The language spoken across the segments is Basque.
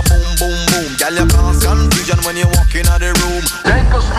boom boom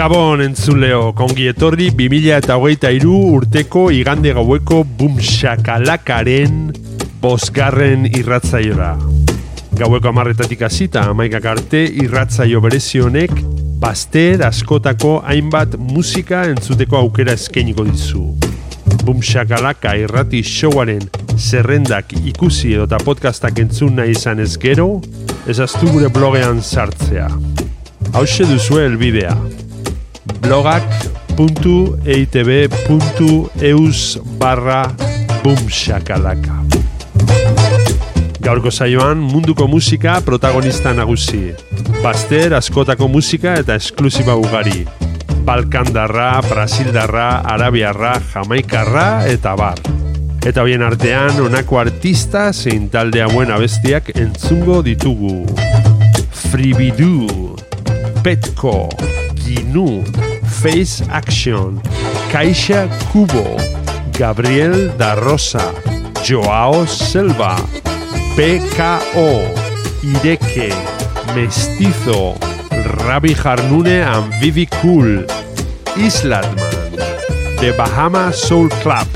Gabon entzuleo, kongi etorri 2000 eta urteko igande gaueko bumxakalakaren bosgarren irratzaiora. Gaueko amarretatik hasita amaikak arte irratzaio berezionek baster askotako hainbat musika entzuteko aukera eskainiko dizu. Bumxakalaka irrati showaren zerrendak ikusi edo podcastak entzun nahi izan ez gero, ezaztu gure blogean sartzea. Hau duzue elbidea blogak.eitb.eus barra bumxakalaka. Gaurko saioan munduko musika protagonista nagusi. Baster askotako musika eta esklusiba ugari. Balkandarra, Brasildarra, Arabiarra, Jamaikarra eta bar. Eta hoien artean honako artista zein talde hauen abestiak entzungo ditugu. Fribidu, Petko, Ginu, Face Action, Caixa Cubo, Gabriel da Rosa, Joao Selva, PKO, Ireke, Mestizo, Rabi Jarnune and Vivi Cool, Islatman, The Bahama Soul Club,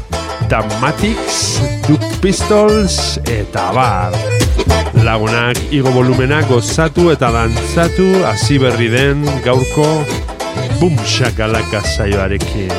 Damatics, Duke Pistols eta bar. Lagunak igo volumena gozatu eta dantzatu hasi berri den gaurko Bum shakalaka saioarekin.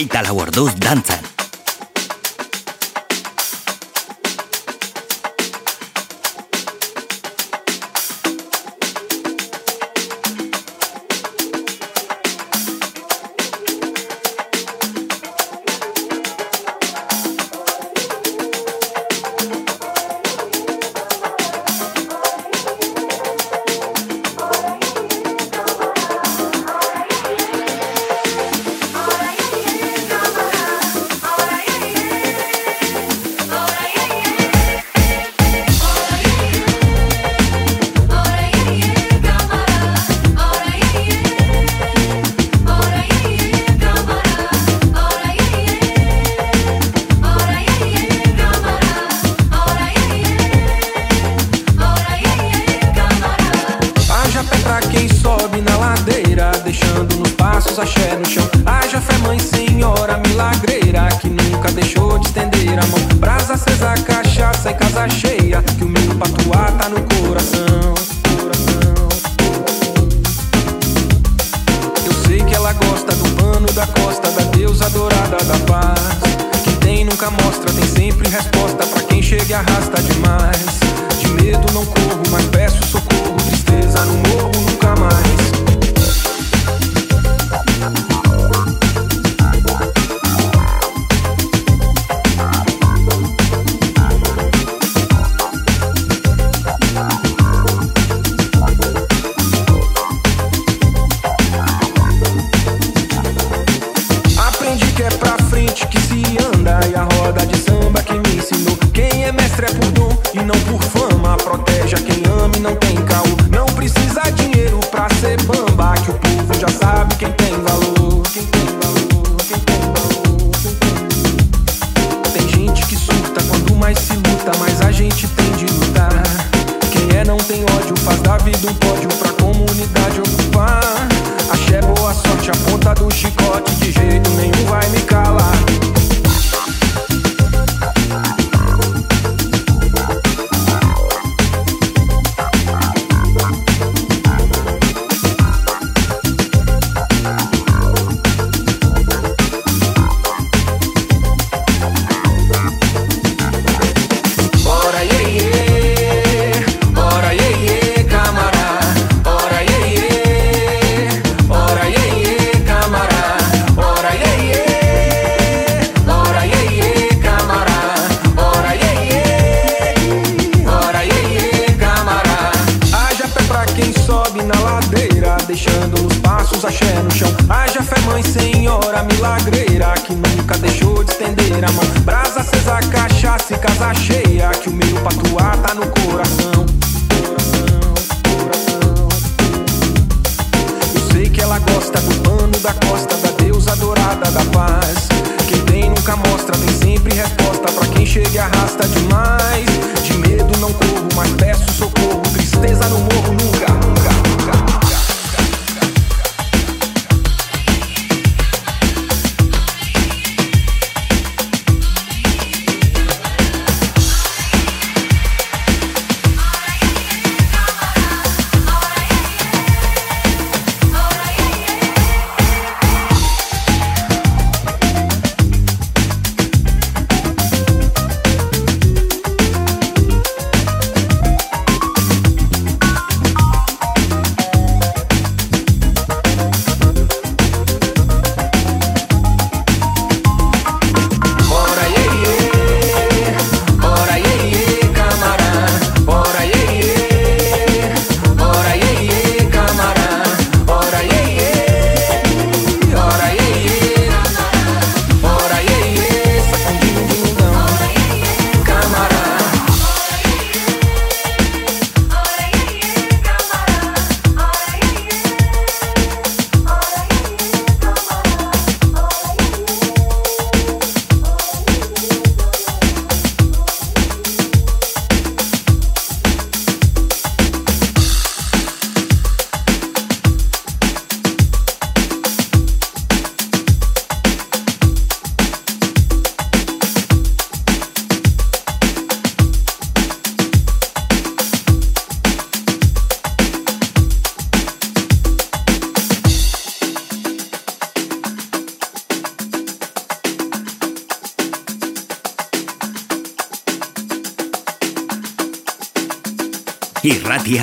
Rita la Gordús danza.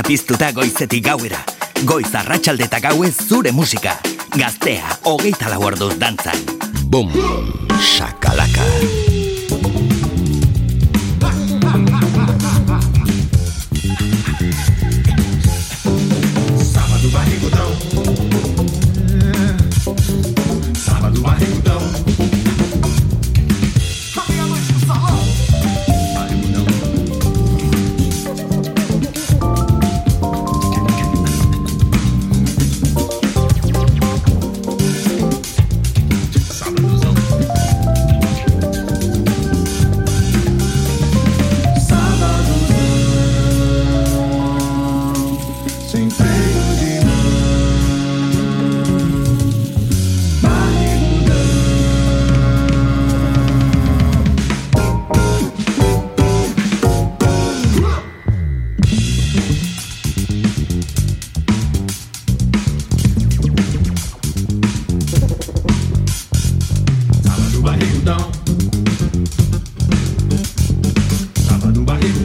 Piztuta goizetik gauera. Goiz arratsalde eta gauez zure musika. Gaztea, hogeita lau orduz dantzan. Bum, shakalaka.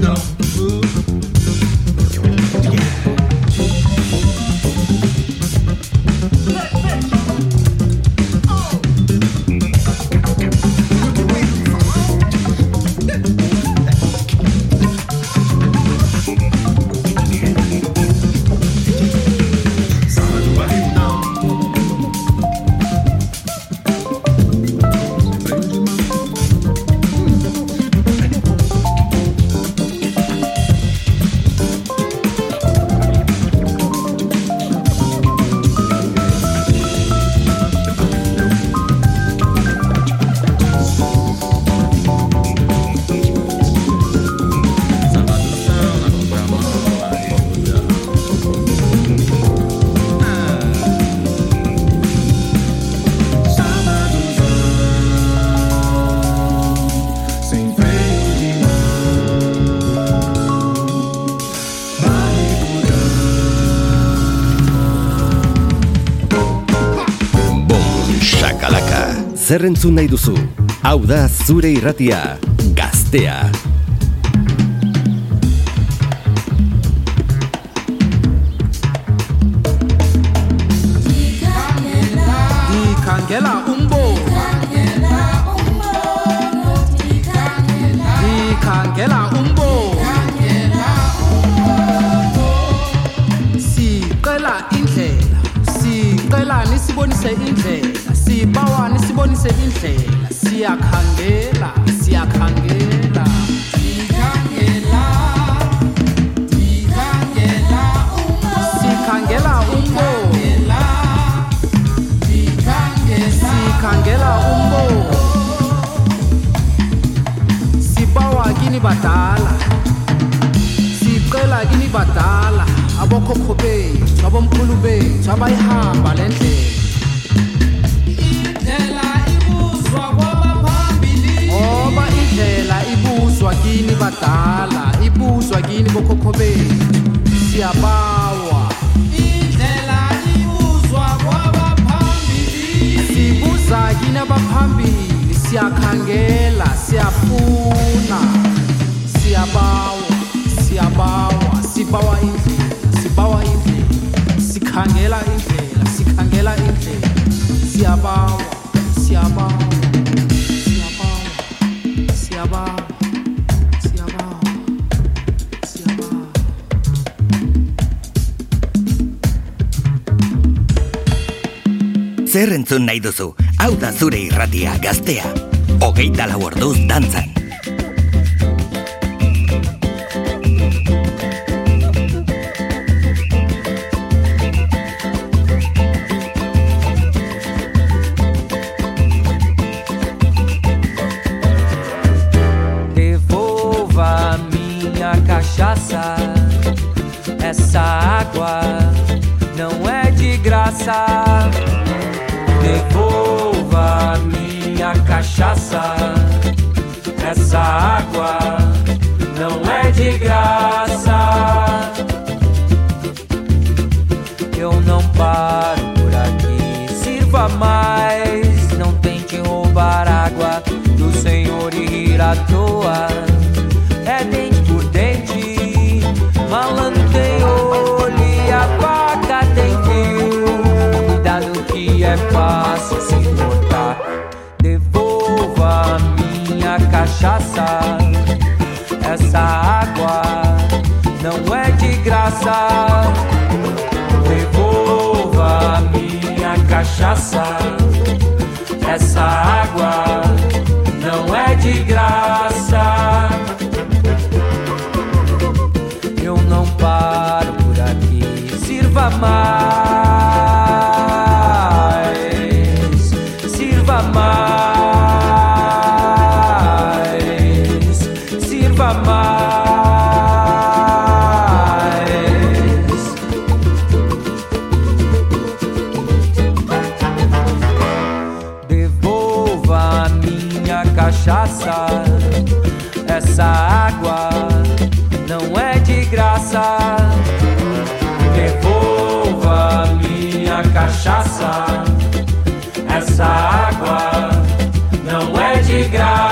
know. Zer entzun nahi duzu? Hau da zure irratia, gaztea. Abokhokho bethu abomkhulu bethu abayihamba le ndlela. Ngoba indlela ibuzwa kini badala ibuzwa kini bokhokho bethu siyabawa sibuza kini abaphambili siyakhangela siyafuna. Siyabawa siyabawa. Sibawa indlela sibawa indlela sikhangela indlela sikhangela indlela siyabawa siyabawa siyabawa siyabawa Zer entzun nahi duzu? Hau da zure irratia, gaztea. Hogeita lau orduz dantzan. toa. É dente por dente, malandro tem olho e a vaca tem fio. Cuidado que é fácil se cortar. Devolva minha cachaça, essa água não é de graça. Devolva minha cachaça, essa água de graça. Cachaça. Essa água não é de graça.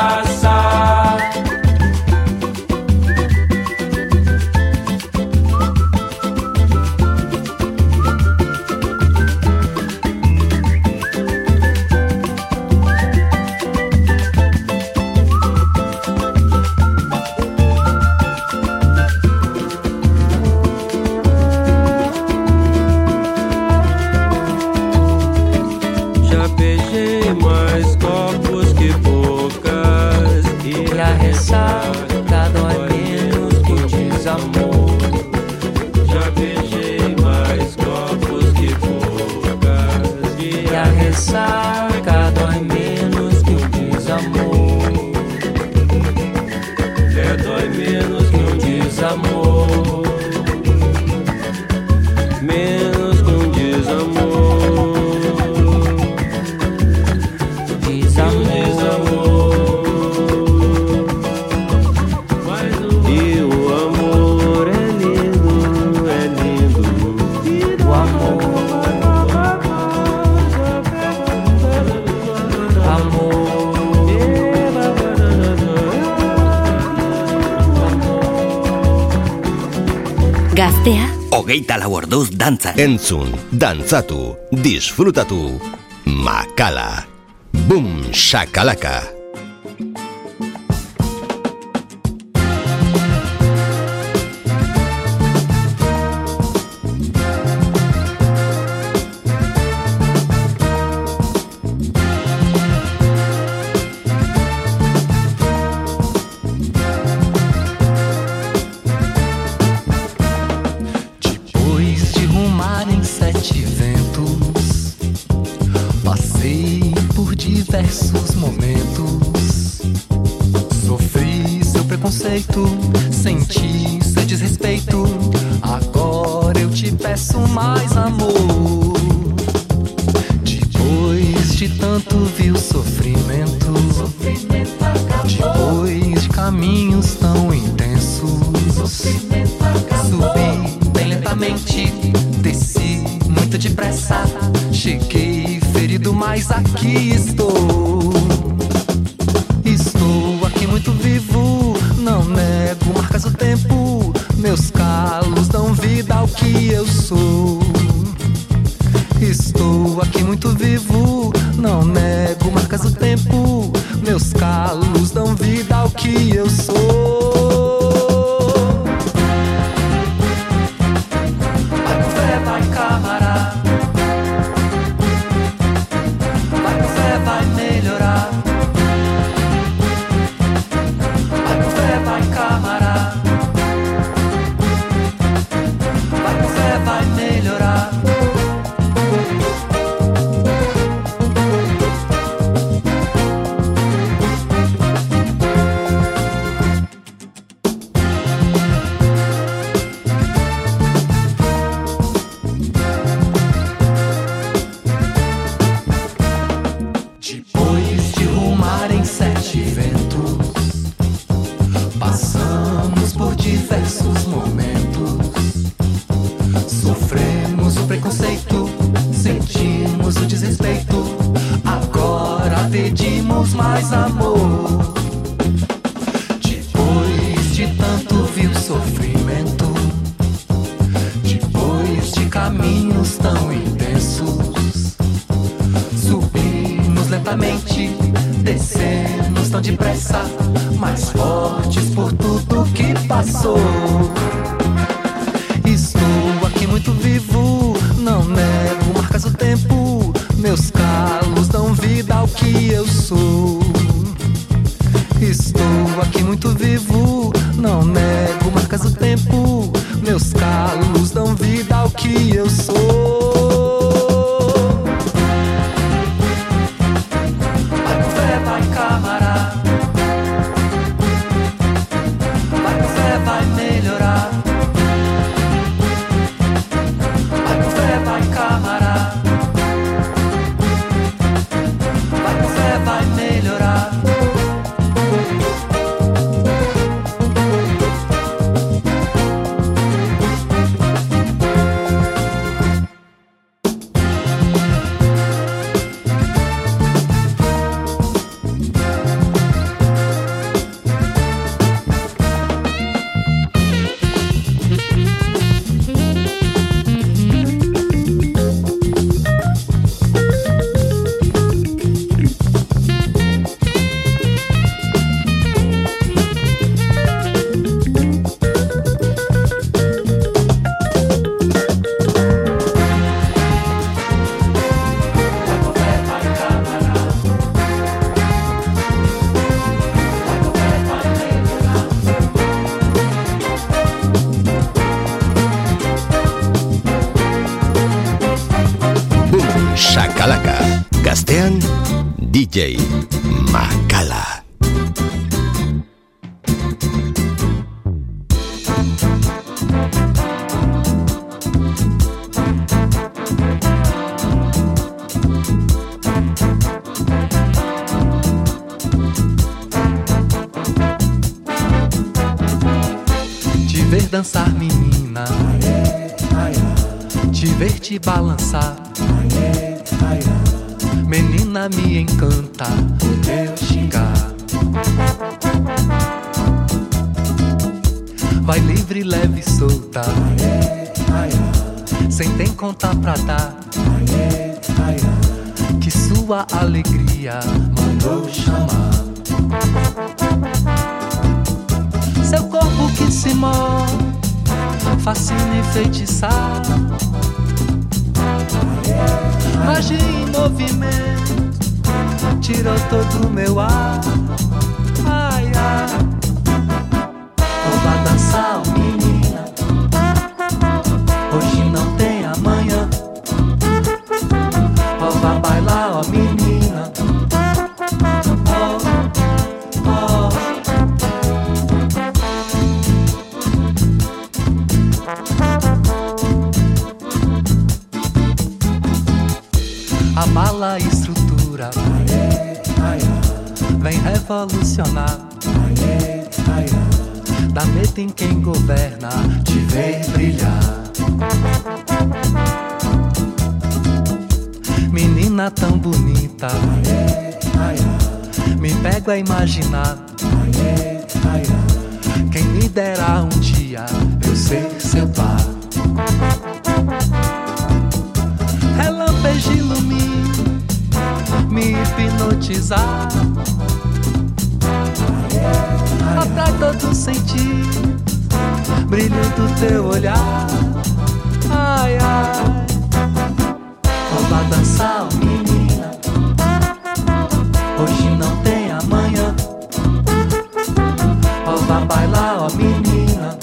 inside. Hogeita lau orduz dantza. Entzun, dantzatu, disfrutatu. Makala. Boom, shakalaka. Vivo, não nego marcas do tempo. Meus calos dão vida ao que eu sou. Estou aqui muito vivo, não nego marcas do tempo. Meus calos dão vida ao que eu sou. Te balançar. Menina, me encanta o teu xingar. Vai livre, leve e solta. Sem tem conta pra dar. Que sua alegria mandou chamar. Seu corpo que se move, fascina e feitiçar. Magia em movimento, tirou todo o meu ar. Ai, ai. Vou dançar, menina. Hoje não tem amanhã. Vá bailar, ó, menina. Revolucionar. Dá medo em quem governa, te ver brilhar. Menina tão bonita, me pego a imaginar. Quem me dera um dia eu ser seu par. Relampejo ilumina, me hipnotizar. Atrai todo sentido, brilho do teu olhar. Ai, ai, vamos dançar, menina. Hoje não tem amanhã. Vá bailar, ó, menina.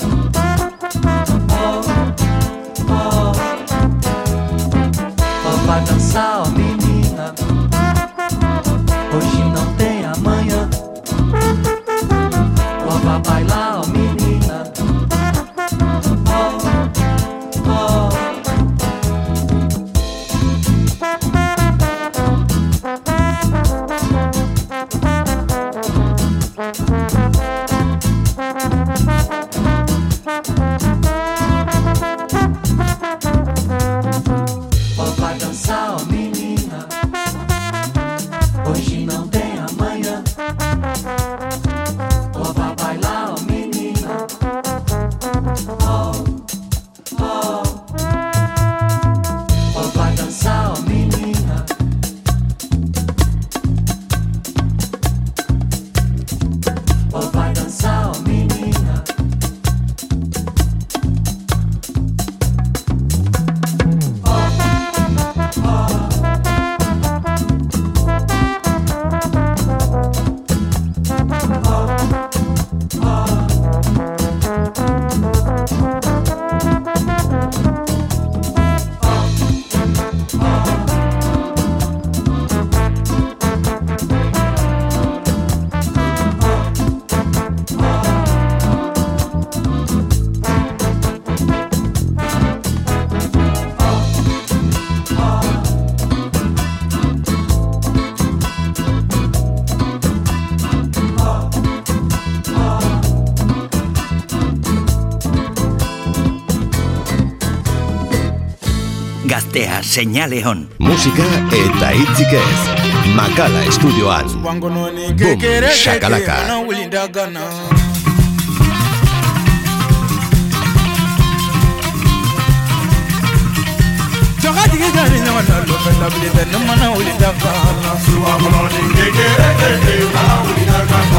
Seinale hon. Musika eta hitzik ez. Makala estudioan. Bum, shakalaka. Jɔngatigi ka na lɔfɛ dabili tɛ ne mana wuli dafa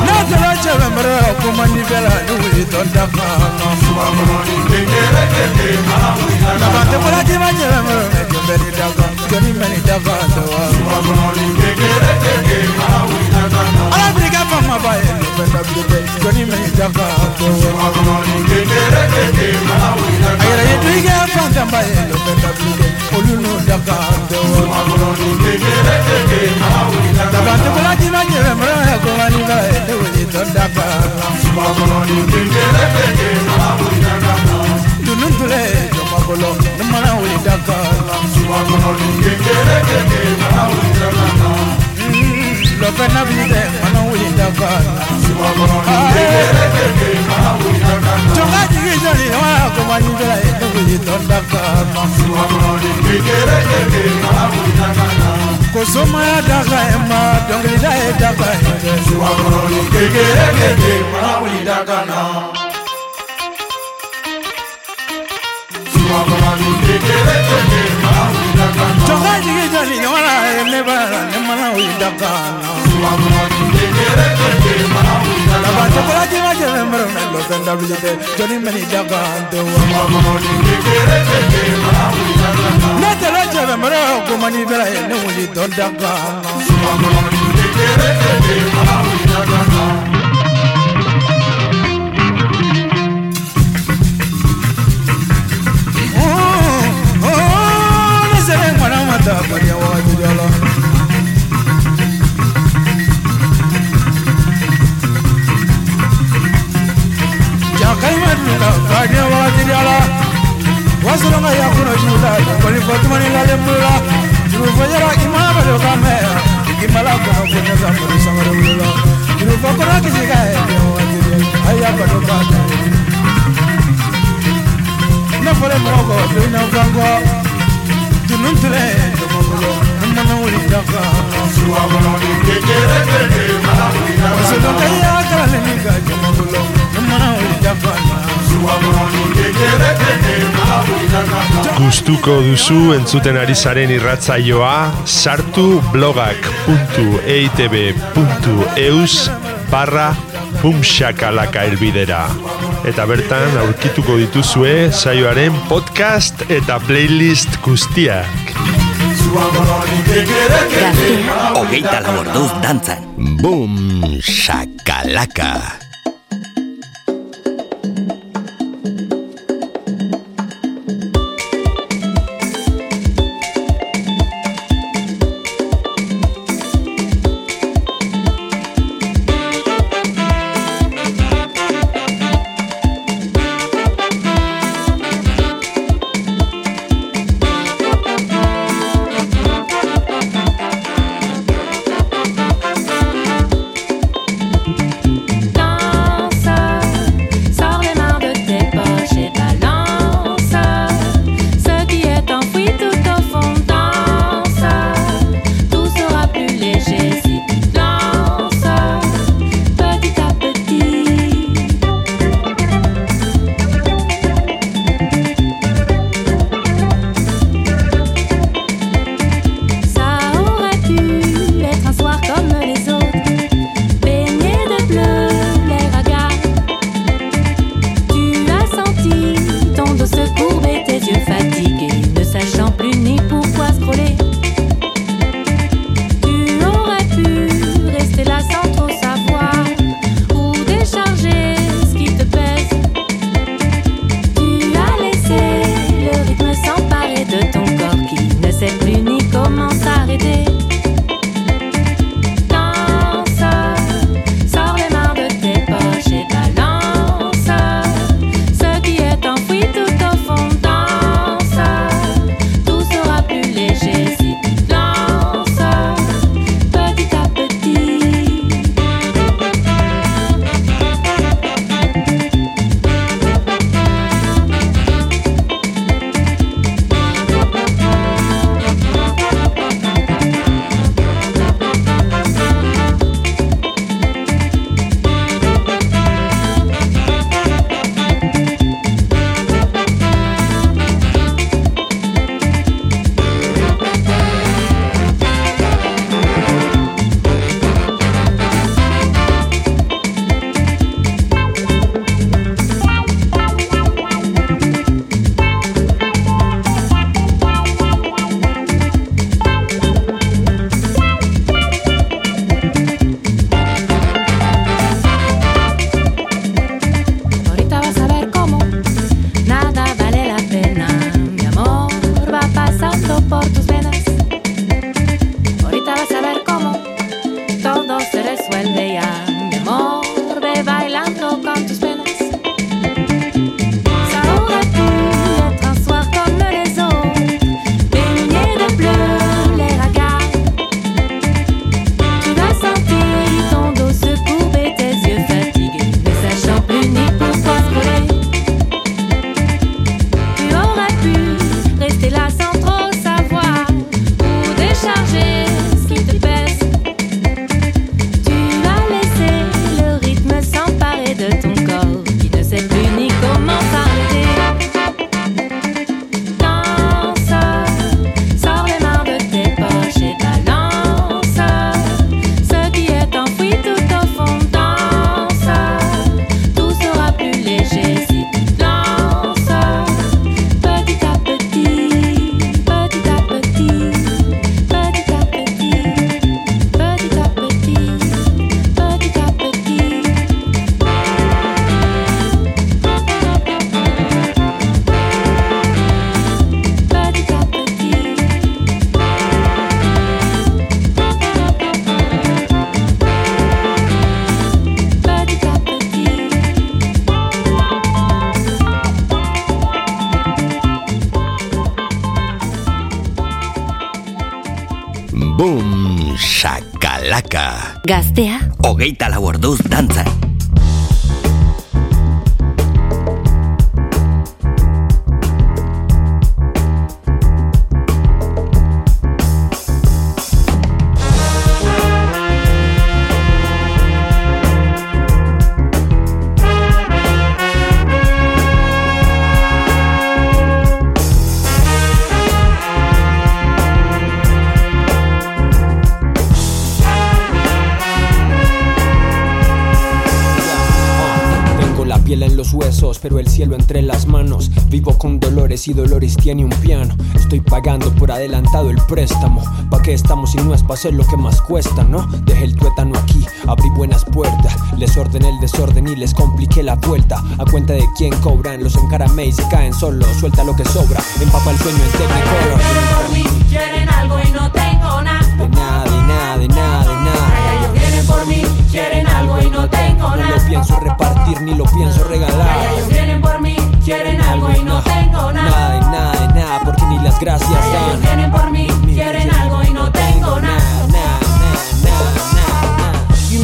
N'a sera cɛbɛnbɛrɛ la ko man di bɛɛ Mama bae nipenda vile kwani mejaka Ayera yetu ige fanta bae nipenda vile olulu daka Tabantu kula jina jere mra ya kumani bae newele tondaka Dununtule jomakolo nimana wuli daka Sumakono ni kekere keke mana wuli daka lọ́fẹ́ náà fi tẹ̀ mọ́nà wòye dọ́kọ̀. Tùmá jìgì jọ̀rì wọn àgọ́ wọn ní bẹ́ẹ̀ yẹn lọ́wọ́ yìí tọ́ dọ́kọ̀. Kò sóma yà dàgbà ẹ̀ mọ́ dọ̀nkìlìdá yẹ dàgbà ẹ̀ dẹ̀. Kékeré kékeré mọ́nà wòye dàgbà náà. Tùmá kọ́nà ní kékeré kékeré mọ́nà wòye dàgbà náà. Tùmá jìgì jọ̀rì wọn. ye ne b'a la ne mana o ye dakana labacogola jema jɛmɛ mɛrɛ na lɔfɛn dabili tɛ jɔni mɛ ni dakan tɛ wa. Ne tɛlɛ jɛmɛ mɛrɛ komani bɛra ye ne wuli dɔn dakana Gustuko duzu entzuten ari zaren irratzaioa sartu blogak.eitb.eus barra bumshakalaka elbidera. Eta bertan aurkituko dituzue saioaren podcast eta playlist guztiak. Gaztea Hogeita lau orduz dantzan. Bum, shakalaka. Pero el cielo entre las manos. Vivo con dolores y dolores tiene un piano. Estoy pagando por adelantado el préstamo. ¿Pa' qué estamos si no es pa' hacer lo que más cuesta, no? Dejé el tuétano aquí, abrí buenas puertas. Les ordené el desorden y les compliqué la vuelta. A cuenta de quién cobran, los encaramé y se caen solos. Suelta lo que sobra, empapa el sueño en Technicolor. mí, quieren algo y no tengo nada. De nada, de nada, de nada, de nada. Ellos vienen por mí, quieren algo y no tengo No nada. lo pienso repartir ni lo pienso regalar. Ellos vienen por mí, quieren algo y no tengo Nada nada. de nada, de nada, porque ni las gracias Ellos dan. vienen por mí, quieren algo y no tengo nada. You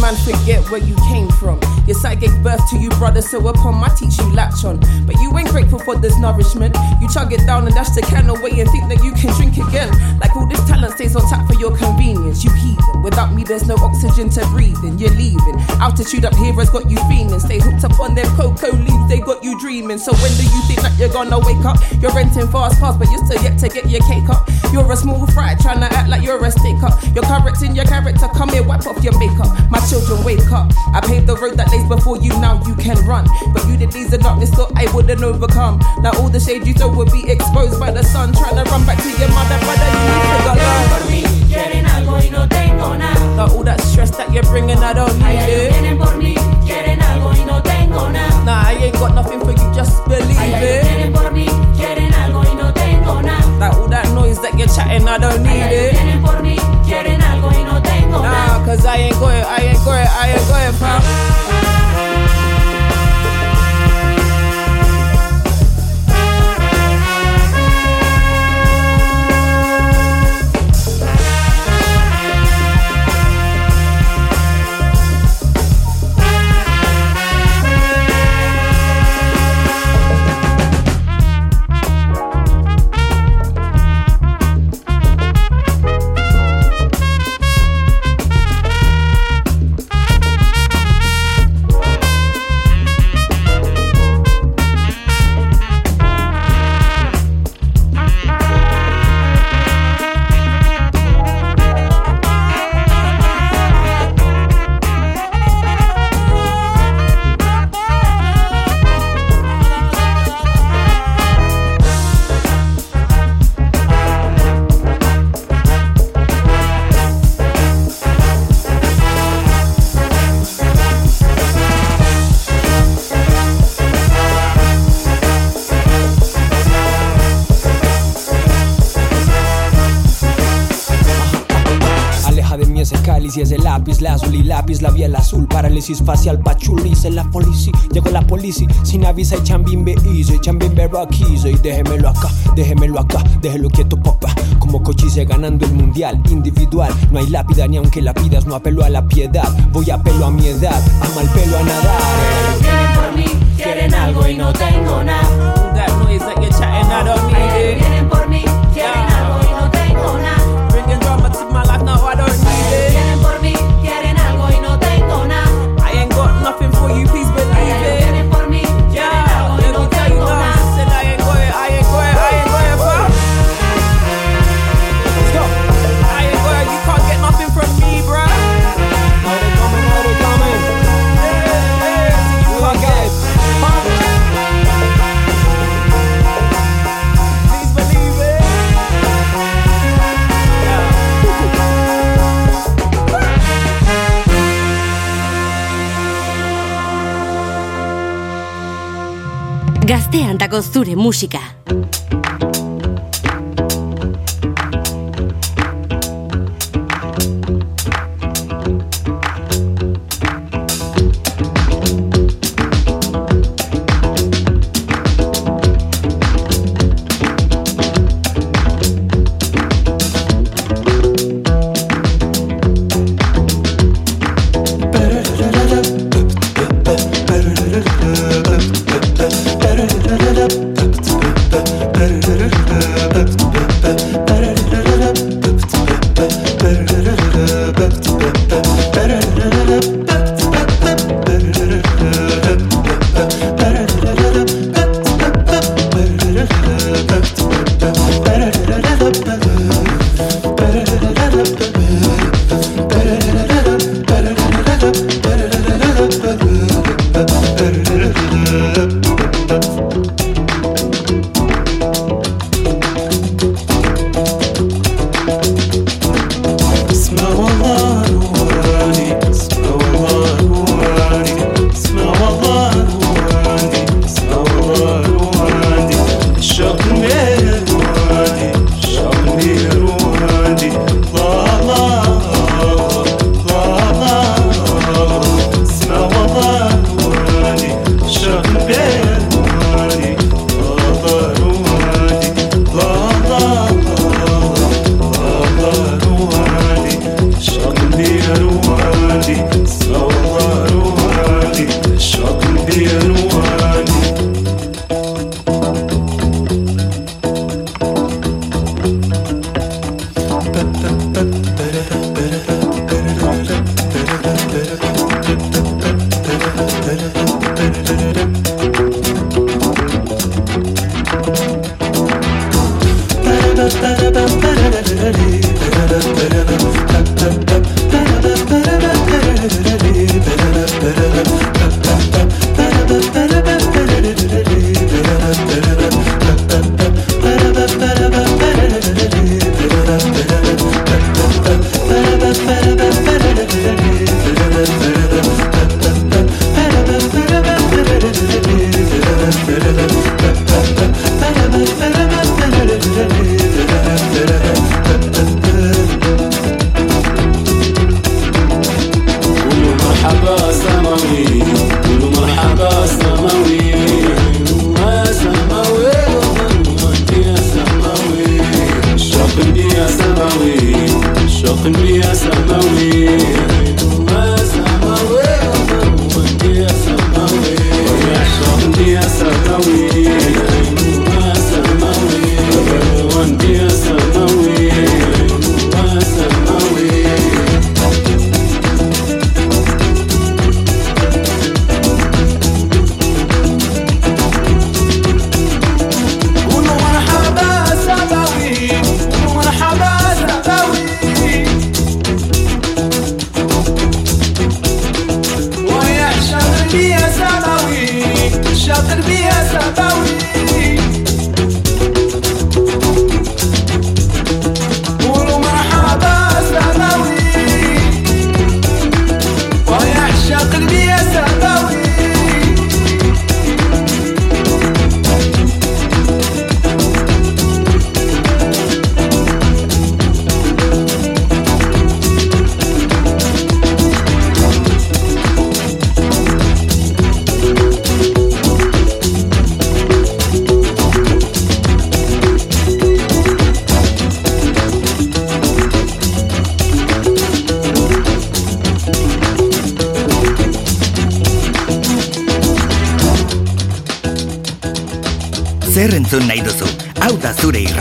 man forget where you came from. Your side gave birth to you, brother, so upon my teach you latch on. But you ain't grateful for this nourishment. You chug it down and dash the can away and think that you can drink again. Like all this talent stays on tap for your convenience. You heathen. Without me, there's no oxygen to breathe in. You're leaving. Altitude up here has got you feeling. Stay hooked up on them cocoa leaves, they got you dreaming. So when do you think that you're gonna wake up? You're renting fast cars, but you're still yet to get your cake up. You're a small fry trying to act like you're a stick up. You're correcting your character, come here, wipe off your makeup. My children, wake up. I paved the road that lays before you, now you can run. But you did these the darkness, thought I wouldn't overcome. Now all the shade you throw will be exposed by the sun. Trying to run back to your mother, brother, you need to go Por mí, quieren algo y no tengo nada. Now all that stress that you're bringing, I don't need it. vienen por mí, quieren algo y no tengo nada. Nah, I ain't got nothing for you, just believe it. vienen por mí, quieren algo y no tengo nada. Like all that noise that you're chatting, I don't need it. go ahead, I ain't go ahead, I ain't go ahead, pal. Ese lápiz, la azul y lápiz, la vía el azul, parálisis facial, pachulice la policía, llegó la policía, sin avisa y chambimbe easy, chambimbe raquizo y déjemelo acá, déjemelo acá, déjelo quieto papá, como cochise ganando el mundial, individual, no hay lápida ni aunque la pidas, no apelo a la piedad, voy a apelo a mi edad, a mal pelo a nadar. Ellos vienen por mí, quieren algo y no tengo nada. That noise that you're chatting, I don't need Ellos it. vienen por mí, quieren algo y no tengo zure musika.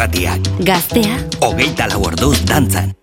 Irratiak. Gaztea, Hogeita lau orduz dantzan.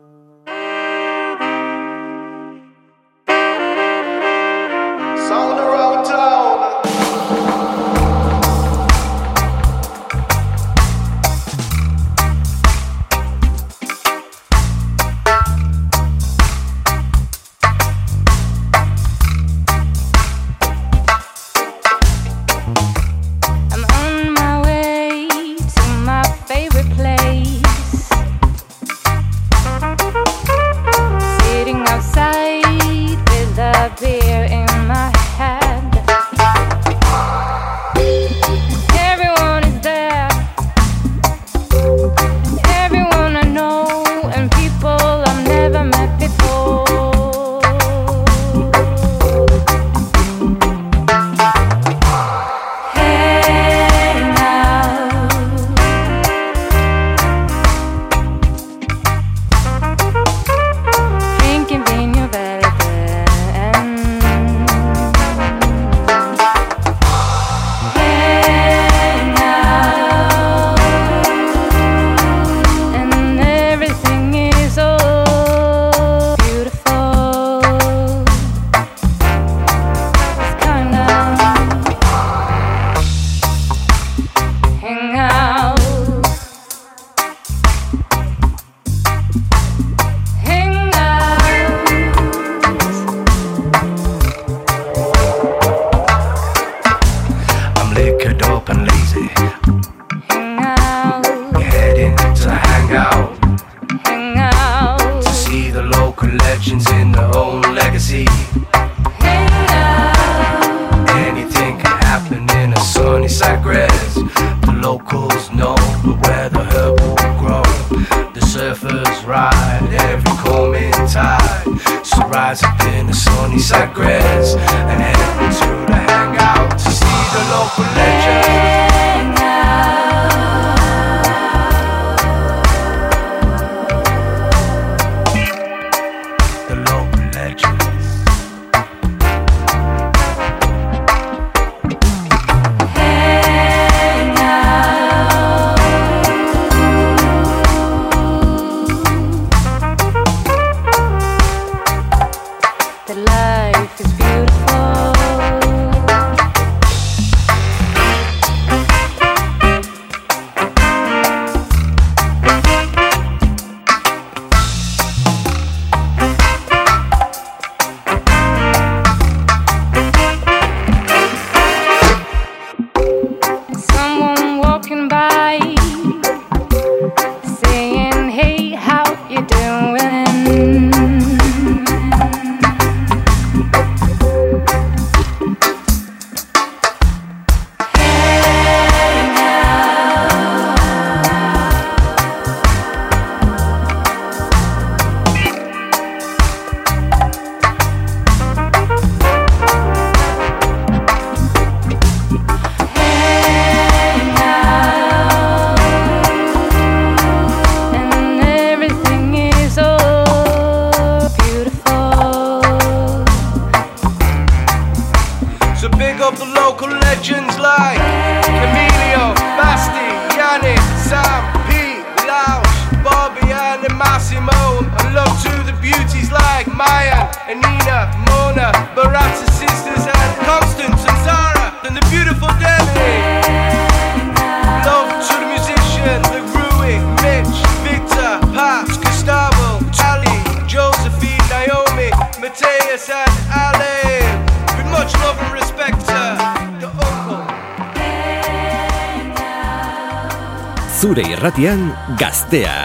Castea.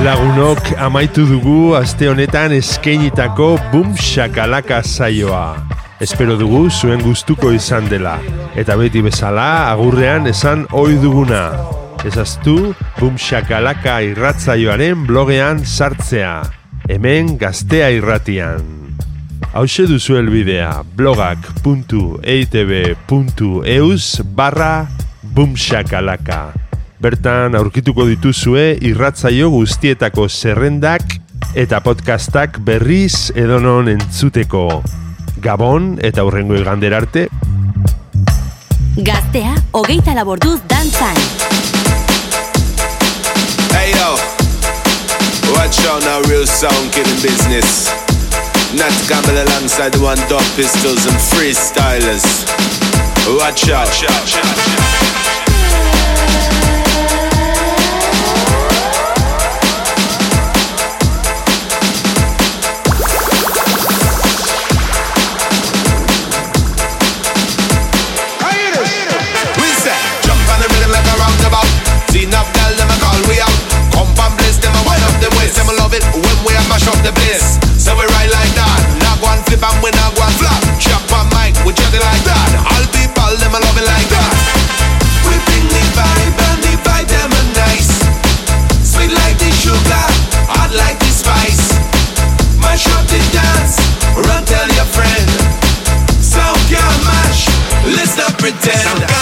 Lagunok amaitu dugu aste honetan eskeinitako Bum Shakalaka zaioa. Espero dugu zuen gustuko izan dela. Eta beti bezala agurrean esan ohi duguna. Ezaztu Bum Shakalaka irratzaioaren blogean sartzea. Hemen gaztea irratian. Hauxe duzu helbidea blogak.eitb.eus e barra Bum Shakalaka. Bertan aurkituko dituzue irratzaio guztietako zerrendak eta podcastak berriz edonon entzuteko. Gabon eta hurrengo igander arte. Gaztea, hogeita laborduz dantzan. Hey yo, watch out now real sound killing business. Not gamble alongside the one dog pistols and freestylers. Watch out. Watch out. Watch out. down.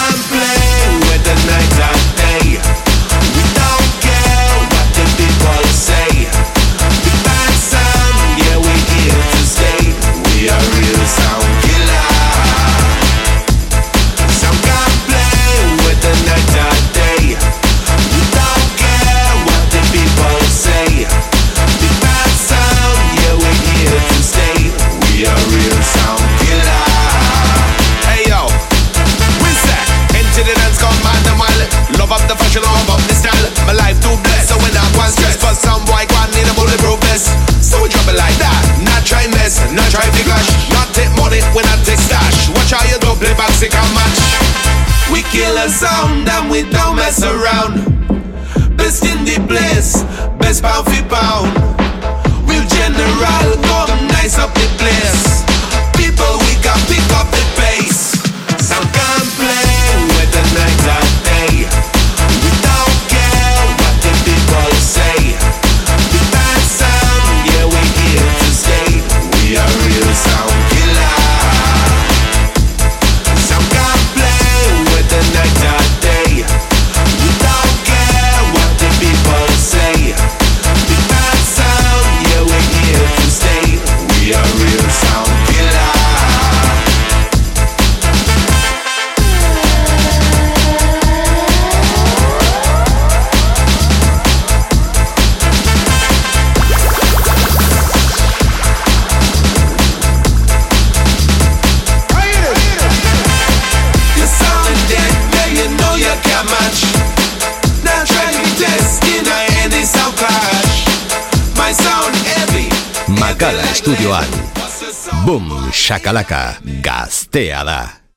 Makalaka, gasteada.